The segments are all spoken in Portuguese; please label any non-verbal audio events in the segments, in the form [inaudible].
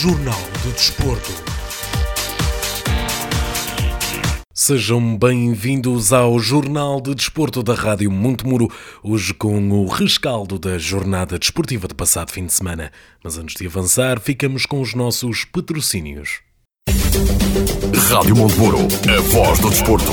Jornal do Desporto. Sejam bem-vindos ao Jornal de Desporto da Rádio Montemuro, hoje com o rescaldo da jornada desportiva de passado fim de semana. Mas antes de avançar, ficamos com os nossos patrocínios. Rádio Montemuro, a voz do desporto.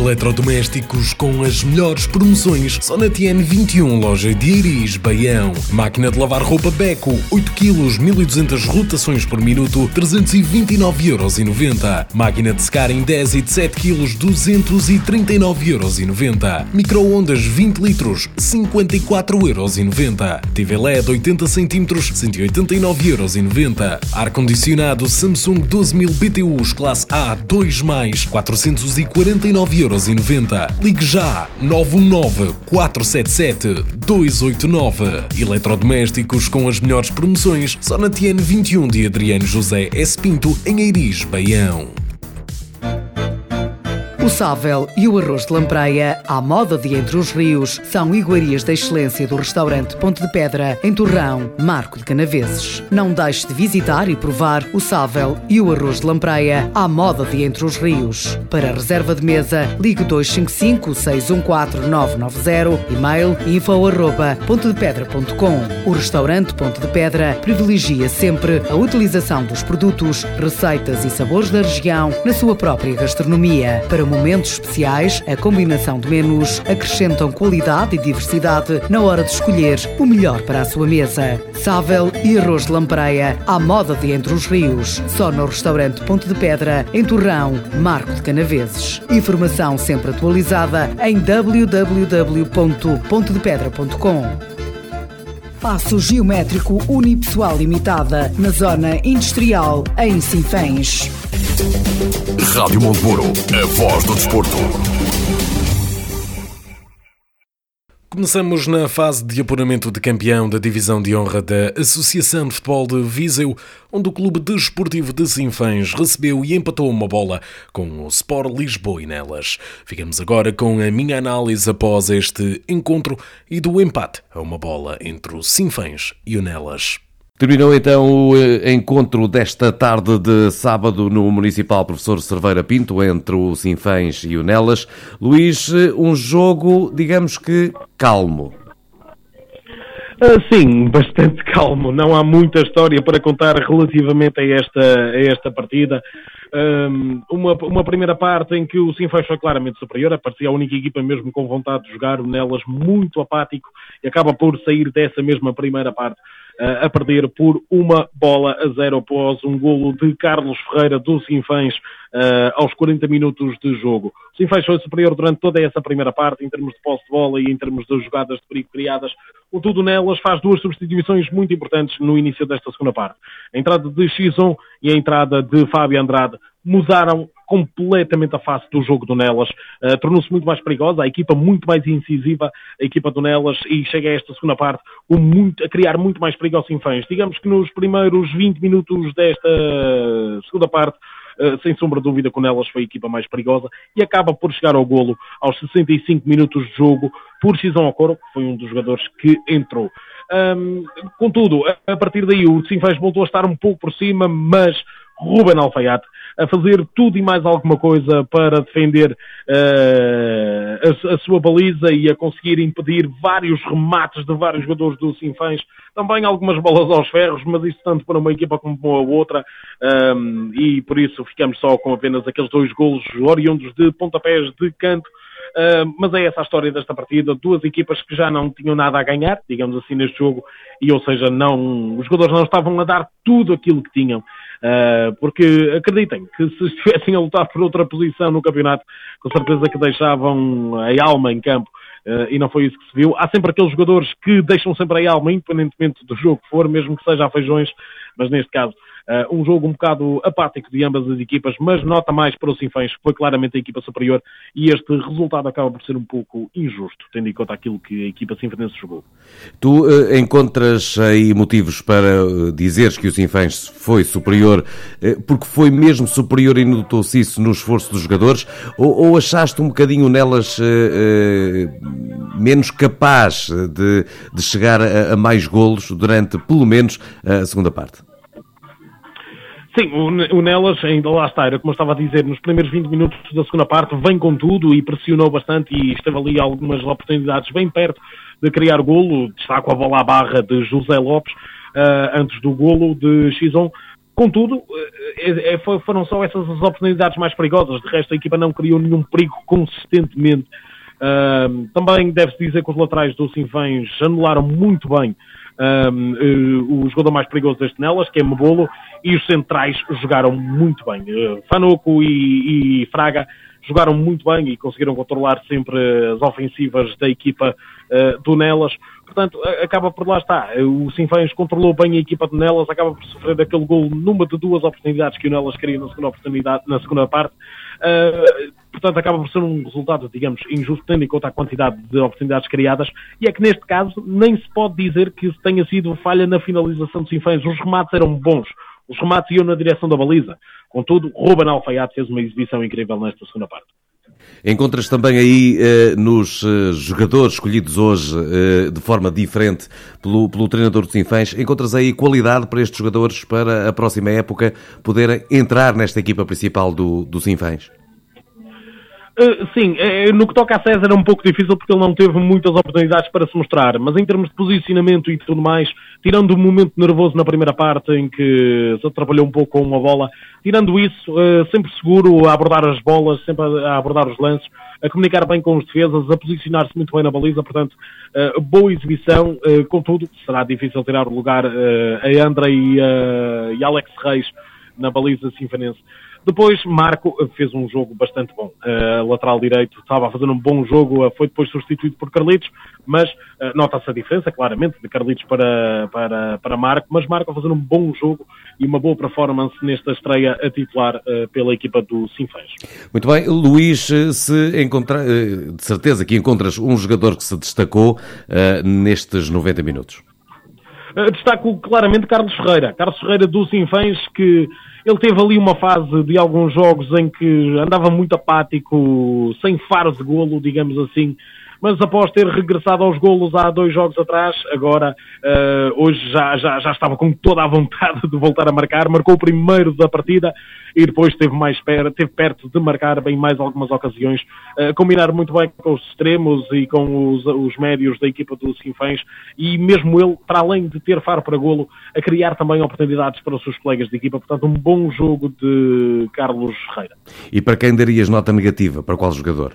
Eletrodomésticos com as melhores promoções só na TN21, loja de Iris, Baião. Máquina de lavar roupa Beco, 8 kg, 1200 rotações por minuto, 329,90€. Máquina de secar em 10 e de 7 kg, 239,90€. Microondas 20 litros, 54,90€. TV LED 80 cm, 189,90€. Ar-condicionado Samsung 12000 BTUs, classe A, 2+, 449,90€. 3,90€. Ligue já 919 477 289. Eletrodomésticos com as melhores promoções só na TN21 de Adriano José S. Pinto, em Eiris, Baião. O sável e o arroz de lampreia, à moda de Entre os Rios, são iguarias da excelência do restaurante Ponte de Pedra, em Torrão, Marco de Canaveses. Não deixe de visitar e provar o sável e o arroz de lampreia, à moda de Entre os Rios. Para reserva de mesa, ligue 255 614 990, e-mail info arroba pontedepedra.com. O restaurante Ponte de Pedra privilegia sempre a utilização dos produtos, receitas e sabores da região na sua própria gastronomia. Para momentos especiais, a combinação de menus acrescentam qualidade e diversidade na hora de escolher o melhor para a sua mesa. Sável e arroz de lampreia, à moda de Entre os Rios, só no restaurante Ponte de Pedra, em Torrão, Marco de Canaveses. Informação sempre atualizada em www.pontedepedra.com. Passo Geométrico Unipessoal Limitada, na Zona Industrial, em Sinfãs. Rádio Montemuro, a voz do desporto. Começamos na fase de apuramento de campeão da Divisão de Honra da Associação de Futebol de Viseu, onde o Clube Desportivo de Sinfãs recebeu e empatou uma bola com o Sport Lisboa e Nelas. Ficamos agora com a minha análise após este encontro e do empate a uma bola entre o Sinfãs e o Nelas. Terminou então o eh, encontro desta tarde de sábado no Municipal Professor Cerveira Pinto entre o Sinfãs e o Nelas. Luís, eh, um jogo, digamos que calmo. Uh, sim, bastante calmo. Não há muita história para contar relativamente a esta, a esta partida. Um, uma, uma primeira parte em que o Sinfãs foi claramente superior, parecia a única equipa mesmo com vontade de jogar, o Nelas muito apático e acaba por sair dessa mesma primeira parte a perder por uma bola a zero após um golo de Carlos Ferreira do Sinfãs uh, aos 40 minutos de jogo. O Sinfãs foi superior durante toda essa primeira parte, em termos de posse de bola e em termos de jogadas de perigo criadas. O Tudo Nelas faz duas substituições muito importantes no início desta segunda parte. A entrada de X1 e a entrada de Fábio Andrade mudaram completamente a face do jogo do Nelas. Uh, Tornou-se muito mais perigosa, a equipa muito mais incisiva, a equipa do Nelas, e chega a esta segunda parte muito, a criar muito mais perigo aos Sinfãs. Digamos que nos primeiros 20 minutos desta segunda parte, sem sombra de dúvida, com elas foi a equipa mais perigosa e acaba por chegar ao golo aos 65 minutos de jogo por Xizão Ocoro, que foi um dos jogadores que entrou. Um, contudo, a partir daí o Sinfãs voltou a estar um pouco por cima, mas Ruben Alfaiate a fazer tudo e mais alguma coisa para defender uh, a, a, sua baliza e a conseguir impedir vários remates de vários jogadores do Sinfãs. Também algumas bolas aos ferros, mas isso tanto para uma equipa como para a outra. Um, e por isso ficamos só com apenas aqueles dois golos oriundos de pontapés de canto mas é essa a história desta partida. Duas equipas que já não tinham nada a ganhar, digamos assim, neste jogo, e ou seja, não, os jogadores não estavam a dar tudo aquilo que tinham. Uh, porque acreditem que se [laughs] estivessem a lutar por outra posição no campeonato, com certeza que deixavam a alma em campo. Uh, e não foi isso que se viu. Há sempre aqueles jogadores que deixam sempre a alma, independentemente do jogo que for, mesmo que seja a feijões, mas neste caso Uh, um jogo um bocado apático de ambas as equipas, mas nota mais para o Sinfãs, que foi claramente a equipa superior, e este resultado acaba por ser um pouco injusto, tendo em conta aquilo que a equipa sinfanense jogou. Tu uh, encontras aí motivos para uh, dizeres que o Sinfãs foi superior, porque foi mesmo superior e notou-se isso no esforço dos jogadores, ou, ou achaste um bocadinho nelas menos capaz de, de chegar a, a mais golos durante, pelo menos, a segunda parte? Sim, o, Nelas ainda lá está, era como eu estava a dizer, nos primeiros 20 minutos da segunda parte vem com tudo e pressionou bastante e esteve ali algumas oportunidades bem perto de criar golo, destaco a bola à barra de José Lopes uh, antes do golo de Xizon. Contudo, é, é, foram só essas as oportunidades mais perigosas, de resto a equipa não criou nenhum perigo consistentemente. Uh, também deve-se dizer que os laterais do Sinfãs anularam muito bem uh, o jogador mais perigoso deste Nelas, que é Mebolo, e os centrais jogaram muito bem. Uh, e, e, Fraga jogaram muito bem e conseguiram controlar sempre as ofensivas da equipa uh, do Nelas. Portanto, acaba por lá está. O Sinfãs controlou bem a equipa do Nelas, acaba por sofrer aquele gol numa de duas oportunidades que o Nelas queria na segunda oportunidade, na segunda parte. Uh, portanto, acaba por ser um resultado, digamos, injusto, tendo em conta a quantidade de oportunidades criadas, e é que neste caso nem se pode dizer que tenha sido falha na finalização dos Sinfãs. Os remates eram bons, os remates iam na direção da baliza. Contudo, Ruben Alfaiate fez uma exibição incrível nesta segunda parte. Encontras também aí eh, nos eh, jogadores escolhidos hoje eh, de forma diferente pelo, pelo treinador dos Sinfãs, encontras aí qualidade para estes jogadores para a próxima época poderem entrar nesta equipa principal do, do Sinfãs? Uh, sim, uh, no que toca a César é um pouco difícil porque ele não teve muitas oportunidades para se mostrar, mas em termos de posicionamento e tudo mais, tirando o momento nervoso na primeira parte em que se atrapalhou um pouco com uma bola, tirando isso, sempre seguro a abordar as bolas, sempre a, a, abordar os lances, a comunicar bem com os defesas, a posicionar-se muito bem na baliza, portanto, boa exibição, contudo, será difícil tirar o lugar a André e, e Alex Reis na baliza sinfanense. Depois, Marco fez um jogo bastante bom. Uh, lateral direito estava a fazer um bom jogo, uh, foi depois substituído por Carlitos, mas uh, nota-se a diferença, claramente, de Carlitos para, para, para Marco, mas Marco a fazer um bom jogo e uma boa performance nesta estreia a titular pela equipa do Sinfãs. Muito bem, Luís, se encontra, de certeza que encontras um jogador que se destacou nestes 90 minutos. Destaco claramente Carlos Ferreira. Carlos Ferreira do Sinfãs que ele teve ali uma fase de alguns jogos em que andava muito apático, sem faros de golo, digamos assim, mas após ter regressado aos golos há dois jogos atrás, agora uh, hoje já, já, já estava com toda a vontade de voltar a marcar, marcou o primeiro da partida e depois esteve mais esteve perto de marcar bem mais algumas ocasiões, uh, combinar muito bem com os extremos e com os, os médios da equipa do Sinfãs e mesmo ele, para além de ter faro para golo, a criar também oportunidades para os seus colegas de equipa, portanto um bom jogo de Carlos Ferreira. E para quem darias nota negativa? Para qual jogador?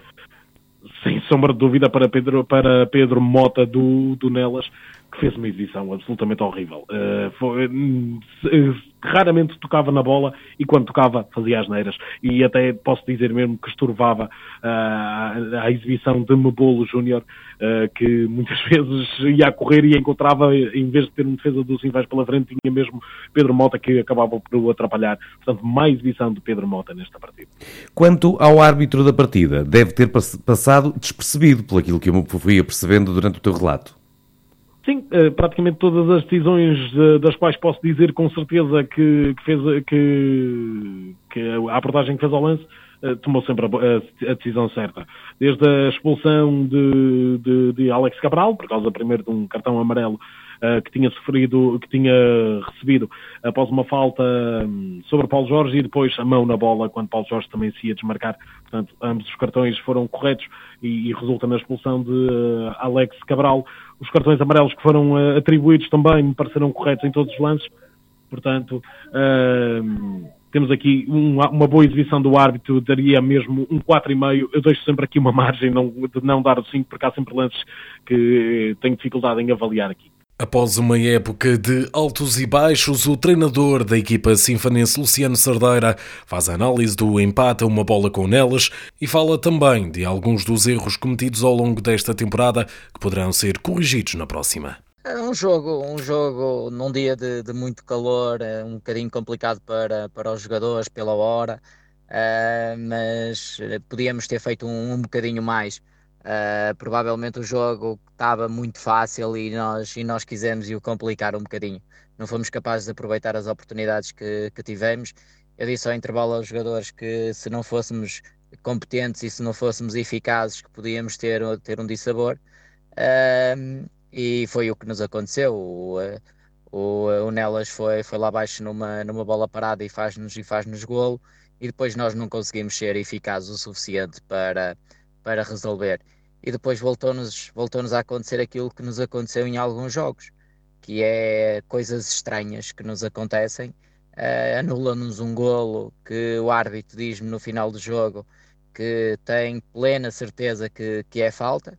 Sombra de dúvida, para Pedro, para Pedro Mota do, do Nelas, que fez uma exibição absolutamente horrível. Uh, foi, uh, raramente tocava na bola e quando tocava fazia as neiras. E até posso dizer mesmo que estorvava uh, a exibição de Mebolo Júnior, que muitas [laughs] vezes ia a correr e encontrava, em vez de ter uma defesa dos Invés pela frente, tinha mesmo Pedro Mota que acabava por o atrapalhar. Portanto, mais exibição de Pedro Mota nesta partida. Quanto ao árbitro da partida, deve ter passado despercebido pelo aquilo que eu fui apercebendo durante o teu relato. Sim, eh, praticamente todas as decisões eh, das quais posso dizer com certeza que, que fez que, que a abordagem que fez ao lance eh, tomou sempre a, a, decisão certa. Desde a expulsão de, de, de, Alex Cabral, por causa primeiro de um cartão amarelo que tinha sofrido, que tinha recebido após uma falta um, sobre Paulo Jorge e depois a mão na bola quando Paulo Jorge também se ia desmarcar. Portanto, ambos os cartões foram corretos e, e resulta na expulsão de Alex Cabral. Os cartões amarelos que foram uh, atribuídos também me pareceram corretos em todos os lances. Portanto, temos aqui uma, boa exibição do árbitro, daria mesmo um 4,5. Eu deixo sempre aqui uma [laughs] margem não, de não dar o 5, porque há sempre lances que tenho dificuldade em avaliar aqui. Após uma época de altos e baixos, o treinador da equipa sinfanense Luciano Sardeira faz a análise do empate a uma bola com Nelas e fala também de alguns dos erros cometidos ao longo desta temporada que poderão ser corrigidos na próxima. É um jogo, um jogo num dia de, de muito calor, é um bocadinho complicado para, para os jogadores pela hora, uh, mas podíamos ter feito um, um bocadinho mais. Uh, provavelmente o jogo estava muito fácil e nós, e nós quisemos o complicar um bocadinho. Não fomos capazes de aproveitar as oportunidades que, que tivemos. Eu disse ao intervalo aos jogadores que se não fôssemos competentes e se não fôssemos eficazes, que podíamos ter, ter um dissabor. Uh, e foi o que nos aconteceu. O, o, o Nelas foi, foi lá abaixo numa, numa bola parada e faz-nos faz-nos golo, e depois nós não conseguimos ser eficazes o suficiente para, para resolver e depois voltou-nos voltou a acontecer aquilo que nos aconteceu em alguns jogos, que é coisas estranhas que nos acontecem. Uh, Anula-nos um golo que o árbitro diz-me no final do jogo que tem plena certeza que, que é falta.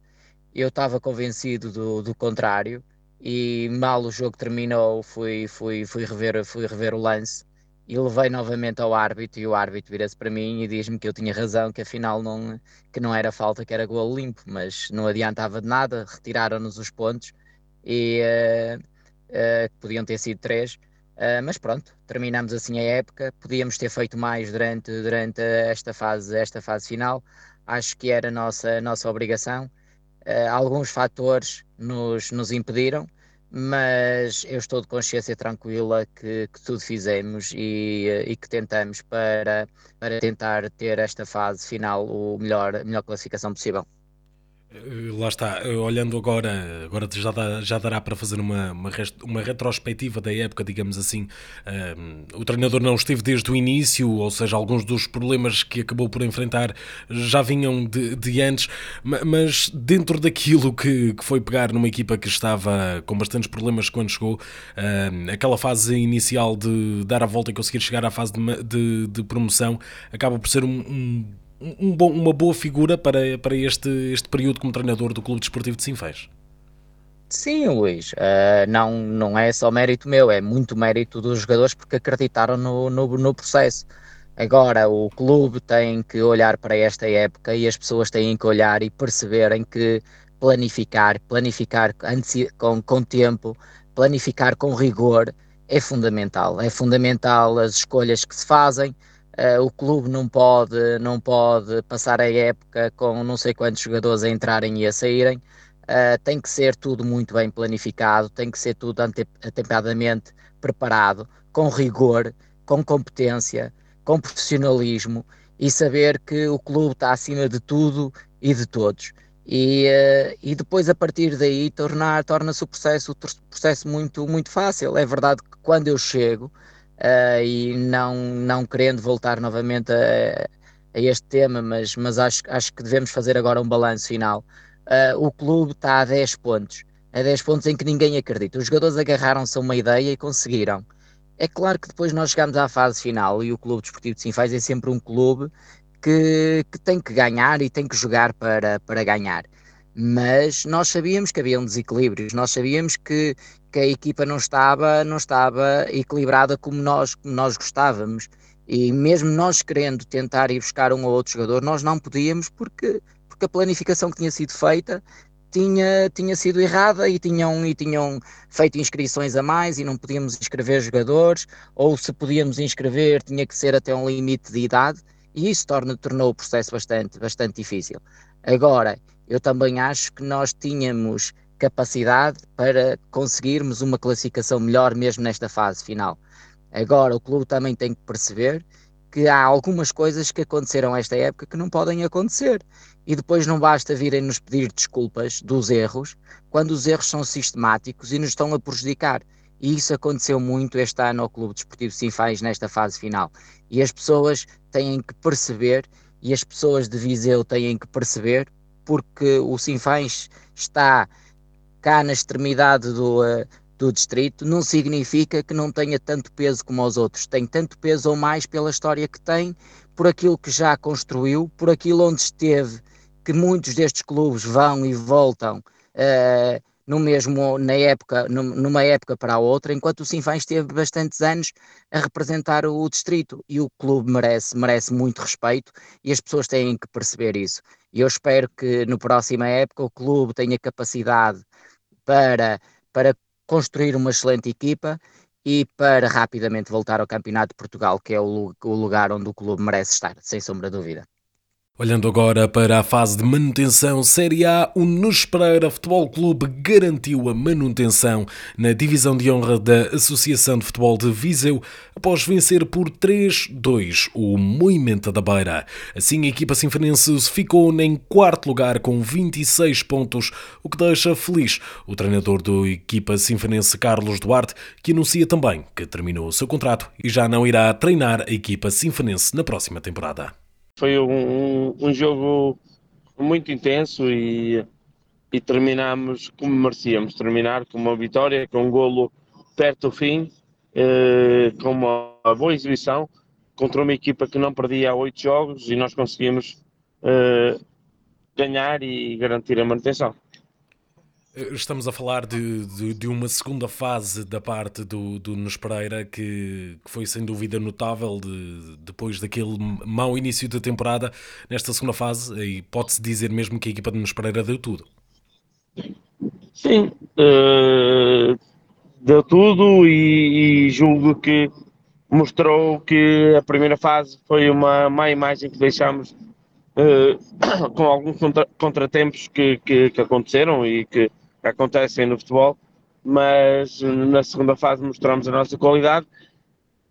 Eu estava convencido do, do contrário e mal o jogo terminou fui, fui, fui, rever, fui rever o lance e levei novamente ao árbitro e o árbitro vira-se para mim e diz-me que eu tinha razão, que afinal não, que não era falta, que era gol limpo, mas não adiantava de nada, retiraram-nos os pontos e uh, uh, podiam ter sido três, uh, mas pronto, terminamos assim a época, podíamos ter feito mais durante, durante esta, fase, esta fase final, acho que era nossa, nossa obrigação, alguns fatores nos, nos impediram, mas eu estou de consciência tranquila que, que tudo fizemos e, e, que tentamos para, para tentar ter esta fase final o melhor, a melhor classificação possível. Eh, lá está, eh, olhando agora, agora já, dá, já dará para fazer uma, uma, uma retrospectiva da época, digamos assim. Um, o treinador não esteve desde o início, ou seja, alguns dos problemas que acabou por enfrentar já vinham de, de antes, mas dentro daquilo que, que foi pegar numa equipa que estava com bastantes problemas quando chegou, um, aquela fase inicial de dar a volta e conseguir chegar à fase de, de, de promoção, acaba por ser um, um um bom, uma boa figura para, para este, este período como treinador do Clube Desportivo de Sinfãs. Sim, Luís, uh, não, não é só mérito meu, é muito mérito dos jogadores porque acreditaram no, no, no, processo. Agora, o clube tem que olhar para esta época e as pessoas têm que olhar e perceberem que planificar, planificar com, com tempo, planificar com rigor é fundamental. É fundamental as escolhas que se fazem, Uh, o clube não pode, não pode passar a época com não sei quantos jogadores a entrarem e a saírem. Uh, tem que ser tudo muito bem planificado, tem que ser tudo atempadamente preparado, com rigor, com competência, com profissionalismo e saber que o clube está acima de tudo e de todos. E, uh, e depois a partir daí torna-se o processo, o processo muito, muito fácil. É verdade que quando eu chego, uh, e não, não querendo voltar novamente a, a, este tema, mas, mas acho, acho que devemos fazer agora um balanço final. Uh, o clube está a 10 pontos, a 10 pontos em que ninguém acredita. Os jogadores agarraram-se a uma ideia e conseguiram. É claro que depois nós chegamos à fase final e o Clube Desportivo de Sinfãs é sempre um clube que, que tem que ganhar e tem que jogar para, para ganhar mas nós sabíamos que haviam desequilíbrios, nós sabíamos que, que a equipa não estava, não estava equilibrada como nós, como nós gostávamos. E mesmo nós querendo tentar ir buscar um ou outro jogador, nós não podíamos porque, porque a planificação que tinha sido feita tinha, tinha sido errada e tinham, e tinham feito inscrições a mais e não podíamos inscrever jogadores, ou se podíamos inscrever tinha que ser até um limite de idade, e isso torna, tornou o processo bastante, bastante difícil. Agora, eu também acho que nós tínhamos capacidade para conseguirmos uma classificação melhor mesmo nesta fase final. Agora, o clube também tem que perceber que há algumas coisas que aconteceram esta época que não podem acontecer. E depois não basta virem nos pedir desculpas dos erros, quando os erros são sistemáticos e nos estão a prejudicar. E isso aconteceu muito este ano ao Clube Desportivo Sinfãs nesta fase final. E as pessoas têm que perceber, e as pessoas de Viseu têm que perceber, porque o Sinfãs está cá na extremidade do, uh, do distrito, não significa que não tenha tanto peso como os outros. Tem tanto peso ou mais pela história que tem, por aquilo que já construiu, por aquilo onde esteve, que muitos destes clubes vão e voltam uh, no mesmo, na época, numa época para a outra, enquanto o Sinfãs esteve bastantes anos a representar o distrito e o clube merece, merece muito respeito e as pessoas têm que perceber isso. E eu espero que no próxima época o clube tenha capacidade para, para construir uma excelente equipa e para rapidamente voltar ao Campeonato de Portugal, que é o, o lugar onde o clube merece estar, sem sombra de dúvida. Olhando agora para a fase de manutenção Série A, o Nunes Pereira Futebol Clube garantiu a manutenção na divisão de honra da Associação de Futebol de Viseu após vencer por 3-2 o Moimenta da Beira. Assim, a equipa sinfonense ficou em quarto lugar com 26 pontos, o que deixa feliz o treinador da equipa sinfonense Carlos Duarte, que anuncia também que terminou o seu contrato e já não irá treinar a equipa sinfonense na próxima temporada. Foi um, um, jogo muito intenso e, e terminámos como merecíamos terminar, com uma vitória, com um golo perto do fim, eh, com uma boa exibição contra uma equipa que não perdia há oito jogos e nós conseguimos eh, ganhar e garantir a manutenção. Estamos a falar de, de, de, uma segunda fase da parte do, do Nunes Pereira que, que, foi sem dúvida notável de, depois daquele mau início da temporada. Nesta segunda fase, e pode-se dizer mesmo que a equipa de Nunes Pereira deu tudo. Sim, uh, deu tudo e, e, julgo que mostrou que a primeira fase foi uma má imagem que deixámos uh, [coughs] com alguns contra, contratempos que, que, que aconteceram e que acontecem no futebol, mas na segunda fase mostramos a nossa qualidade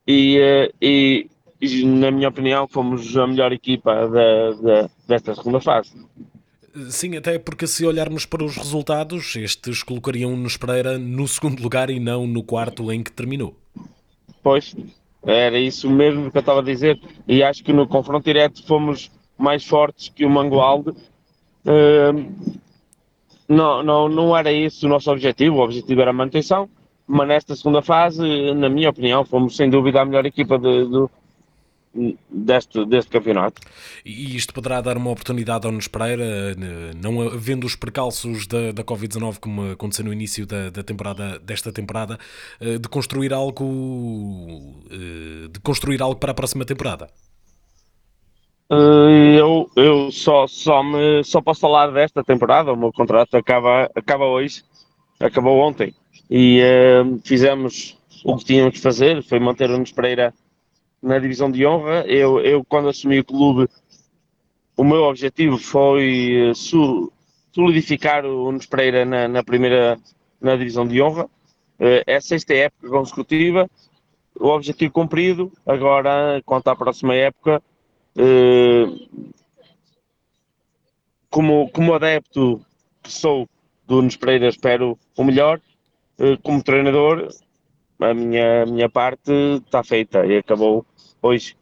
e, eh, e, e na minha opinião, fomos a melhor equipa da, da, desta segunda fase. Sim, até porque se olharmos para os resultados, estes colocariam-nos Pereira no segundo lugar e não no quarto em que terminou. Pois, era isso mesmo que eu estava a dizer, e acho que no confronto direto fomos mais fortes que o Mangualde. Uh, não, não, não era esse o nosso objetivo, o objetivo era a manutenção, mas nesta segunda fase, na minha opinião, fomos sem dúvida a melhor equipa de, de, deste, deste campeonato. E isto poderá dar uma oportunidade ao Nunes Pereira, não havendo os percalços da, da Covid-19 como aconteceu no início da, da, temporada, desta temporada, eh, de construir algo eh, de construir algo para a próxima temporada? Eh, eu, eu só, só, me, só posso falar desta temporada. O meu contrato acaba, acaba hoje, acabou ontem. E uh, fizemos o que tínhamos que fazer, foi manter o Nunes Pereira na divisão de honra. Eu, eu, quando assumi o clube, o meu objetivo foi uh, solidificar o Nunes Pereira na, na, primeira na divisão de honra. Uh, é a sexta época consecutiva, o objetivo cumprido. Agora, quanto à próxima época, como, como adepto que sou do Nunes Pereira, espero o melhor. Uh, como treinador, a minha, a minha parte está feita e acabou hoje.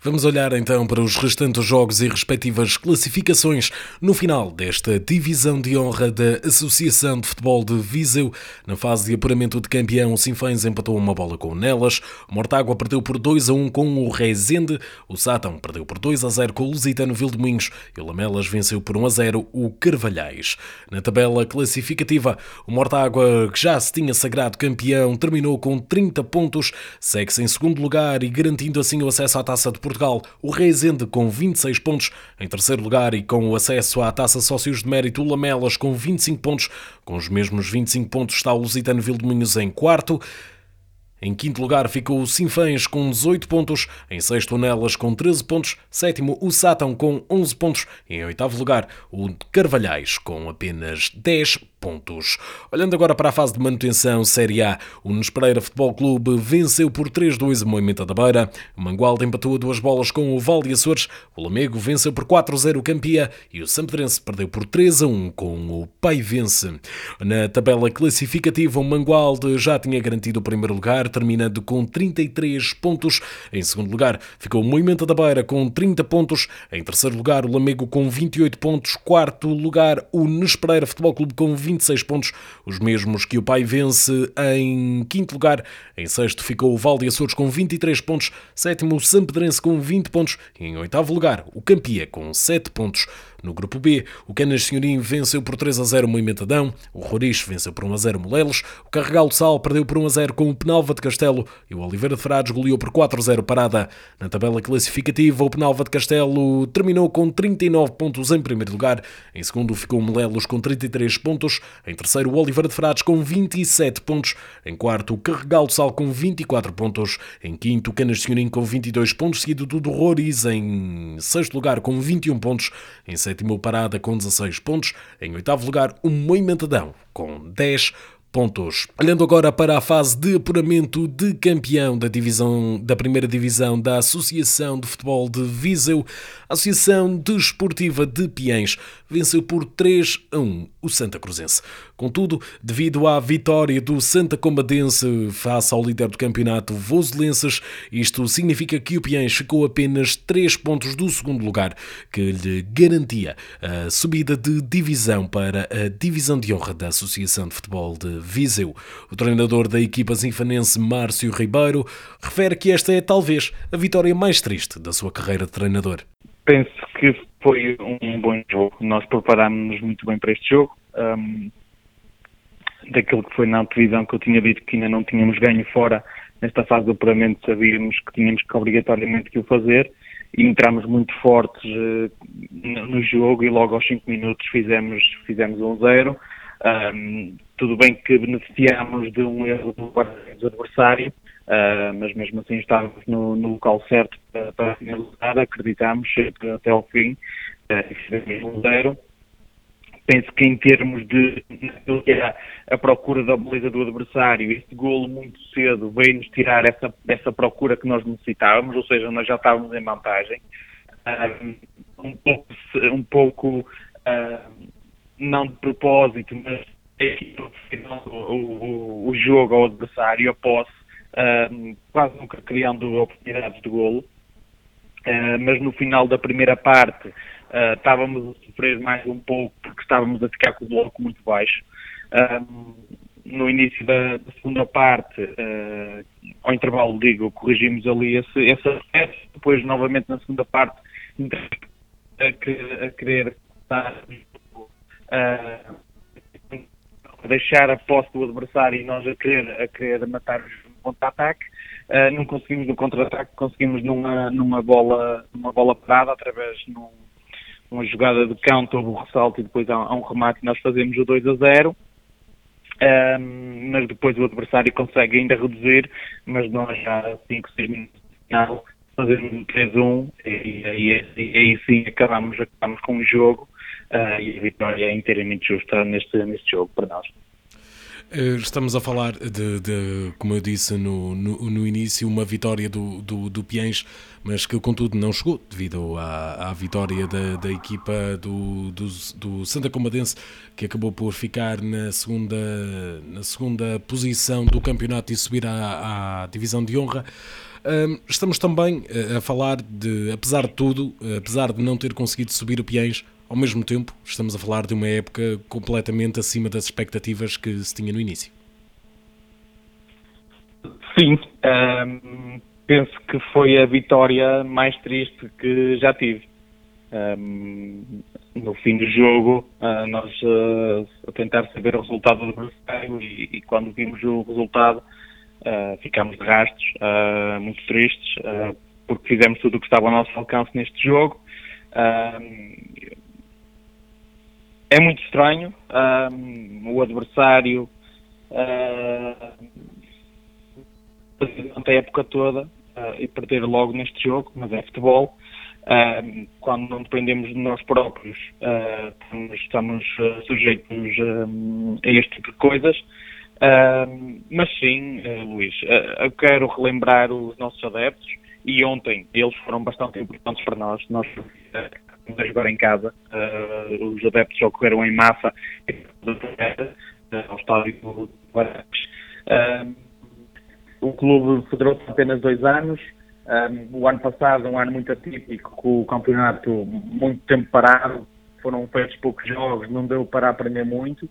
Vamos olhar então para os restantes jogos e respectivas classificações no final desta divisão de honra da Associação de Futebol de Viseu. Na fase de apuramento de campeão, o Sinfãs empatou uma bola com o Nelas, o Mortágua perdeu por 2 a 1 com o Rezende, o Sátão perdeu por 2 a 0 com o Lusitano Vildemunhos e o Lamelas venceu por 1 a 0 o Carvalhais. Na tabela classificativa, o Mortágua, que já se tinha sagrado campeão, terminou com 30 pontos, segue-se em segundo lugar e garantindo assim o acesso à Taça de Portugal, o Rezende com 26 pontos. Em terceiro lugar e com o acesso à taça Sócios de Mérito, o Lamelas com 25 pontos. Com os mesmos 25 pontos está o Lusitano Vildemunhos em quarto. Em quinto lugar ficou o Sinfãs com 18 pontos, em sexto Nelas com 13 pontos, sétimo o Sátão com 11 pontos em oitavo lugar o Carvalhais com apenas 10 pontos. Olhando agora para a fase de manutenção Série A, o Nunes Futebol Clube venceu por 3-2 a Moimenta da Beira, o Mangualde empatou duas bolas com o Val de Açores, o Lamego venceu por 4-0 o Campia e o Sampedrense perdeu por 3-1 com o Paivense. Na tabela classificativa, o Mangualde já tinha garantido o primeiro lugar, terminando com 33 pontos. Em segundo lugar, ficou o Moimenta da Beira com 30 pontos. Em terceiro lugar, o Lamego com 28 pontos. Quarto lugar, o Nunes Futebol Clube com 20 26 pontos, os mesmos que o Pai vence em quinto lugar. Em sexto ficou o Val de Açores com 23 pontos, sétimo o Sampedrense com 20 pontos e em oitavo lugar o Campia com 7 pontos. No grupo B, o Canas Senhorim venceu por 3 a 0 o Moimentadão, o Roriz venceu por 1 a 0 o Molelos, o Carregal do Sal perdeu por 1 a 0 com o Penalva de Castelo e o Oliveira de Frades goleou por 4 a 0 Parada. Na tabela classificativa, o Penalva de Castelo terminou com 39 pontos em primeiro lugar, em segundo ficou o Molelos com 33 pontos, em terceiro o Oliveira de Frades com 27 pontos, em quarto o Carregal do Sal com 24 pontos, em quinto o Canas Senhorim com 22 pontos, seguido do Roriz em sexto lugar com 21 pontos, em sétimo Parada com 16 pontos, em oitavo lugar o Moimentadão com 10 pontos. Olhando agora para a fase de apuramento de campeão da divisão da primeira divisão da Associação de Futebol de Viseu, a Associação Desportiva de Piens venceu por 3 a 1 o Santa Cruzense. Contudo, devido à vitória do Santa Combadense face ao líder do campeonato Voselenses, isto significa que o Piens ficou apenas 3 pontos do segundo lugar, que lhe garantia a subida de divisão para a divisão de honra da Associação de Futebol de Viseu. O treinador da equipa zinfanense, Márcio Ribeiro, refere que esta é talvez a vitória mais triste da sua carreira de treinador. Penso que foi um bom jogo. Nós preparámos-nos muito bem para este jogo. Um, daquilo que foi na televisão que eu tinha dito que ainda não tínhamos ganho fora nesta fase do apuramento, sabíamos que tínhamos que obrigatoriamente que o fazer e entramos muito fortes uh, no jogo e logo aos 5 minutos fizemos, fizemos um zero. Tudo bem que beneficiámos de um erro do adversário, uh, mas mesmo assim estávamos no, no local certo para, para finalizar, acreditámos até ao fim, uh, fizemos um zero. Penso que em termos de a procura da beleza do adversário, este golo muito cedo veio-nos tirar essa, essa procura que nós necessitávamos, ou seja, nós já estávamos em vantagem. Um pouco, um pouco uh, não de propósito, mas o, o, o jogo ao adversário, a posse, uh, quase nunca criando oportunidades de golo. Uh, mas no final da primeira parte uh, estávamos a sofrer mais um pouco porque estávamos a ficar com o bloco muito baixo. no início da, da, segunda parte, ao intervalo, digo, corrigimos ali esse, esse depois novamente na segunda parte a, a querer uh, deixar a posse do adversário e nós a querer, a querer matar no contra-ataque. Uh, não conseguimos no contra-ataque, conseguimos numa, numa, bola, numa bola parada, através de uma jogada de canto, houve um ressalto e depois há, um remate e nós fazemos o 2 a 0. Um, mas depois o adversário consegue ainda reduzir, mas nós já 5, 6 minutos de final fazemos um 3-1 e aí, aí sim acabamos, acabamos com o jogo uh, e a vitória é inteiramente justa neste, neste jogo para nós. Eh, estamos a falar de, de como eu disse no, no, no, início, uma vitória do, do, do Piens, mas que contudo não chegou devido à, à vitória da, da equipa do, do, do, Santa Comadense, que acabou por ficar na segunda, na segunda posição do campeonato e subir à, à divisão de honra. Estamos também a falar de, apesar de tudo, apesar de não ter conseguido subir o Piens, ao mesmo tempo, estamos a falar de uma época completamente acima das expectativas que se tinha no início. Sim, um, penso que foi a vitória mais triste que já tive. Um, no fim do jogo, uh, nós uh, a tentar saber o resultado do adversário e, e, quando vimos o resultado uh, ficámos de rastros, muito tristes, porque fizemos tudo o que estava ao nosso alcance neste jogo é muito estranho. Um, o adversário uh, a época toda uh, e perder logo neste jogo, mas é futebol. Uh, quando não dependemos de nós próprios, uh, estamos, estamos sujeitos a este tipo de coisas. mas sim, Luís, eu quero relembrar os nossos adeptos e ontem eles foram bastante importantes para nós. Nós a jogar em casa. Uh, os adeptos ocorreram em massa uh, ao estádio do Guarapes. Uh, o clube federou-se apenas dois anos. o ano passado, um ano muito atípico, com o campeonato muito tempo parado, foram feitos poucos jogos, não deu para aprender muito.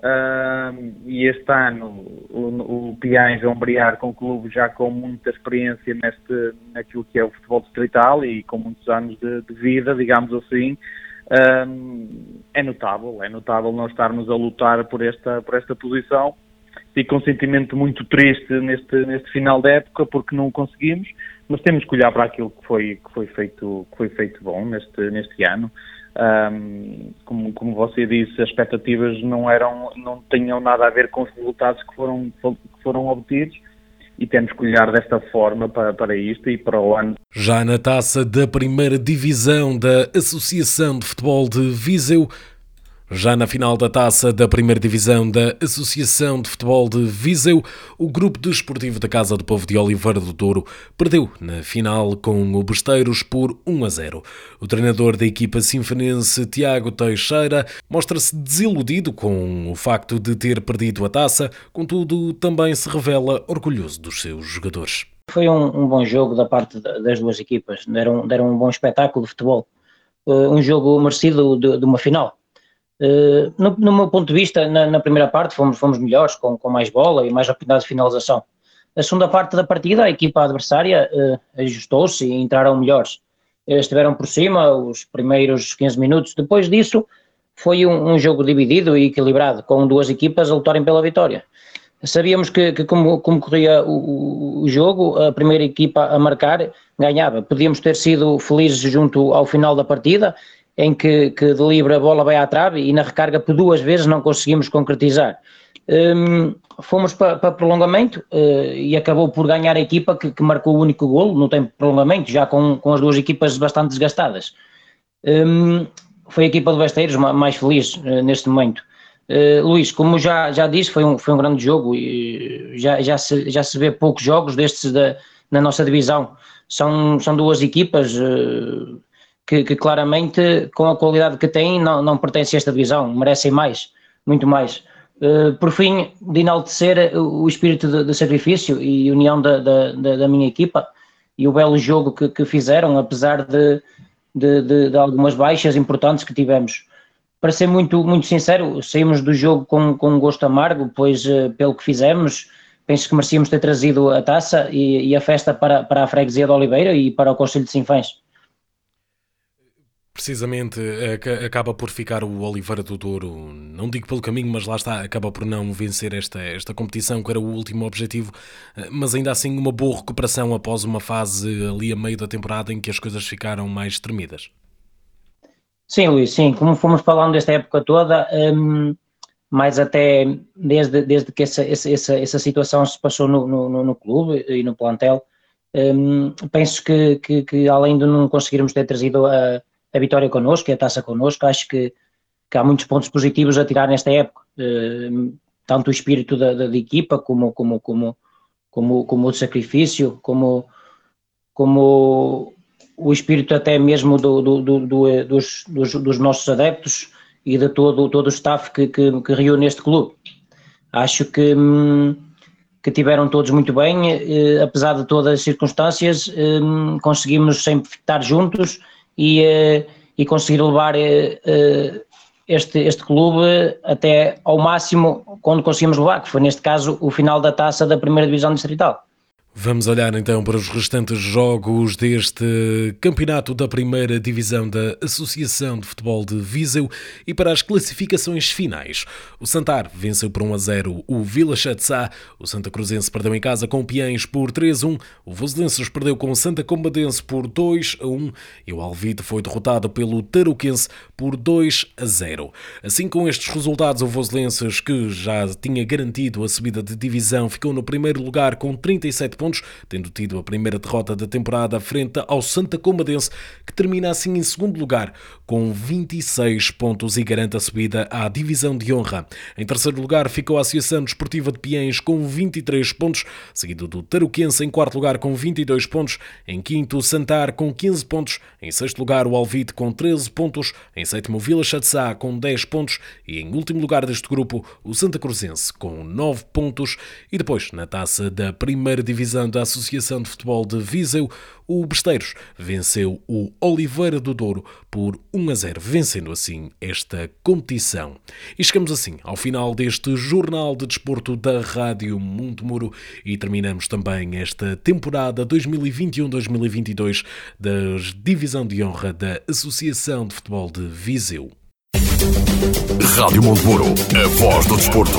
Uh, e este ano o, o Piães vão brilhar com um clube já com muita experiência neste, naquilo que é o futebol distrital e com muitos anos de, de vida, digamos assim. Uh, é notável, é notável nós estarmos a lutar por esta, por esta posição e com um sentimento muito triste neste, neste final da época porque não o conseguimos, mas temos que olhar para aquilo que foi, que foi, feito, que foi feito bom neste, neste ano. Um, como, como você disse, as expectativas não eram, não tinham nada a ver com os resultados que foram, que foram obtidos e temos que olhar desta forma para, para isto e para o ano. Já na taça da primeira divisão da Associação de Futebol de Viseu, já na final da taça da primeira divisão da Associação de Futebol de Viseu, o grupo desportivo da Casa do Povo de Oliveira do Douro perdeu na final com o Besteiros por 1 a 0. O treinador da equipa sinfonense, Tiago Teixeira, mostra-se desiludido com o facto de ter perdido a taça, contudo também se revela orgulhoso dos seus jogadores. Foi um, um bom jogo da parte das duas equipas, deram, deram um bom espetáculo de futebol. Uh, um jogo merecido de, de uma final Uh, no, no, meu ponto de vista, na, na, primeira parte fomos, fomos melhores, com, com mais bola e mais rapidez de finalização. A segunda parte da partida, a equipa adversária uh, ajustou-se e entraram melhores. Estiveram por cima os primeiros 15 minutos. Depois disso, foi um, um, jogo dividido e equilibrado, com duas equipas a lutarem pela vitória. Sabíamos que, que como, como, corria o, o, jogo, a primeira equipa a marcar ganhava. Podíamos ter sido felizes junto ao final da partida em que, que de a bola vai à trave e na recarga por duas vezes não conseguimos concretizar. Um, fomos para, para prolongamento uh, e acabou por ganhar a equipa que, que, marcou o único golo no tempo de prolongamento, já com, com as duas equipas bastante desgastadas. Um, foi a equipa de Besteiros mais feliz uh, neste momento. Uh, Luís, como já, já disse, foi um, foi um grande jogo e já, já, se, já se vê poucos jogos destes da, na nossa divisão. São, são duas equipas que, que, claramente, com a qualidade que têm, não, não pertencem a esta divisão, merecem mais, muito mais. Uh, por fim, de enaltecer o espírito de, de sacrifício e união da, da, da, minha equipa e o belo jogo que, que fizeram, apesar de, de, de, algumas baixas importantes que tivemos. Para ser muito, muito sincero, saímos do jogo com, com um gosto amargo, pois uh, pelo que fizemos, penso que merecíamos ter trazido a taça e, e, a festa para, para a freguesia de Oliveira e para o Conselho de Sinfãs. Precisamente acaba por ficar o Oliveira do Douro, não digo pelo caminho, mas lá está, acaba por não vencer esta, esta competição, que era o último objetivo, eh, mas ainda assim uma boa recuperação após uma fase ali a meio da temporada em que as coisas ficaram mais tremidas. Sim, Luís, sim, como fomos falando desta época toda, um, mais até desde, desde que essa, essa, essa situação se passou no, no, no clube e no plantel, um, penso que, que, que além de não conseguirmos ter trazido a a vitória connosco e a taça connosco. Acho que, que há muitos pontos positivos a tirar nesta época, uh, tanto o espírito da, da, da, equipa como, como, como, como, como o sacrifício, como, como o espírito até mesmo do, do, do, do dos, dos, dos, nossos adeptos e de todo, todo o staff que, que, que reúne este clube. Acho que, hum, que tiveram todos muito bem, eh, apesar de todas as circunstâncias, hum, conseguimos sempre estar juntos e, eh, e conseguir levar eh, eh, este, este clube até ao máximo quando conseguimos levar, que foi neste caso o final da taça da primeira divisão distrital. Vamos olhar então para os restantes jogos deste campeonato da primeira divisão da Associação de Futebol de Viseu e para as classificações finais. O Santar venceu por 1 a 0 o Vila Chatzá, o Santa Cruzense perdeu em casa com o Piens por 3 a 1, o Voselenses perdeu com o Santa Combadense por 2 a 1 e o Alvite foi derrotado pelo Tarouquense por 2 a 0. Assim com estes resultados, o Voselenses, que já tinha garantido a subida de divisão, ficou no primeiro lugar com 37 pontos, tendo tido a primeira derrota da temporada frente ao Santa Comadense, que termina assim em segundo lugar com 26 pontos e garante a subida à divisão de honra. Em terceiro lugar ficou a Associação Desportiva de Piens com 23 pontos, seguido do Taruquense em quarto lugar com 22 pontos, em quinto o Santar com 15 pontos, em sexto lugar o Alvite com 13 pontos, em sétimo o Vila Chatzá com 10 pontos e em último lugar deste grupo o Santa Cruzense com 9 pontos e depois na taça da primeira divisão divisão da Associação de Futebol de Viseu, o Besteiros venceu o Oliveira do Douro por 1 a 0, vencendo assim esta competição. E chegamos assim ao final deste Jornal de Desporto da Rádio Mundo Muro e terminamos também esta temporada 2021-2022 da Divisão de Honra da Associação de Futebol de Viseu. Rádio Monteburo, a voz do desporto.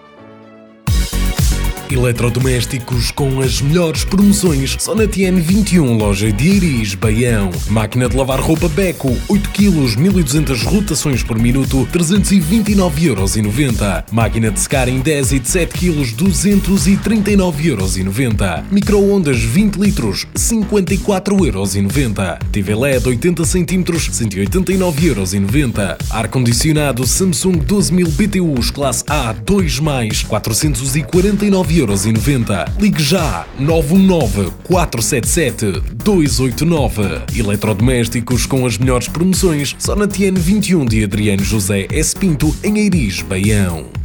Eletrodomésticos com as melhores promoções só na TN21, loja de Iris, Baião. Máquina de lavar roupa Beco, 8 kg, 1200 rotações por minuto, 329,90€. Máquina de secar em 10 e de 7 kg, 239,90€. Microondas 20 litros, 54,90€. TV LED 80 cm, 189,90€. Ar-condicionado Samsung 12000 BTUs classe A 2+, 449,90€. 7,90€. Ligue já 919 477 289. Eletrodomésticos com as melhores promoções só na TN 21 de Adriano José S. Pinto, em Eiris, Baião.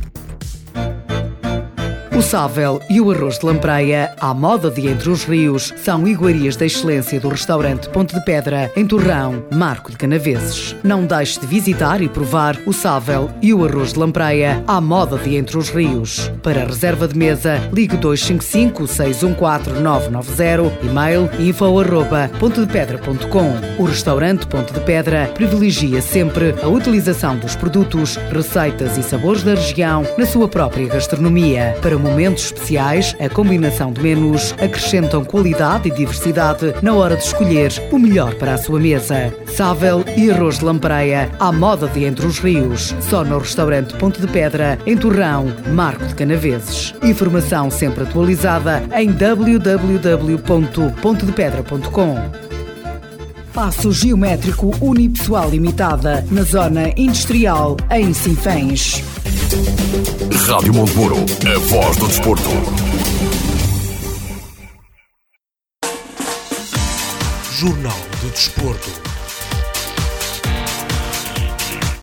O sável e o arroz de lampreia, à moda de Entre os Rios, são iguarias da excelência do restaurante Ponte de Pedra, em Torrão, Marco de Canaveses. Não deixe de visitar e provar o sável e o arroz de lampreia, à moda de Entre os Rios. Para reserva de mesa, ligue 255 614 990, e-mail info arroba pontedepedra.com. O restaurante Ponte de Pedra privilegia sempre a utilização dos produtos, receitas e sabores da região na sua própria gastronomia. Para momentos especiais, a combinação de menus acrescentam qualidade e diversidade na hora de escolher o melhor para a sua mesa. Sável e arroz de lampreia à moda de Entre os Rios. Só no restaurante Ponte de Pedra, em Torrão, Marco de Canaveses. Informação sempre atualizada em www.pontedepedra.com. Passo Geométrico Unipessoal Limitada, na Zona Industrial, em Sinfãs. Rádio Monteburo, a voz do desporto. Jornal do Desporto.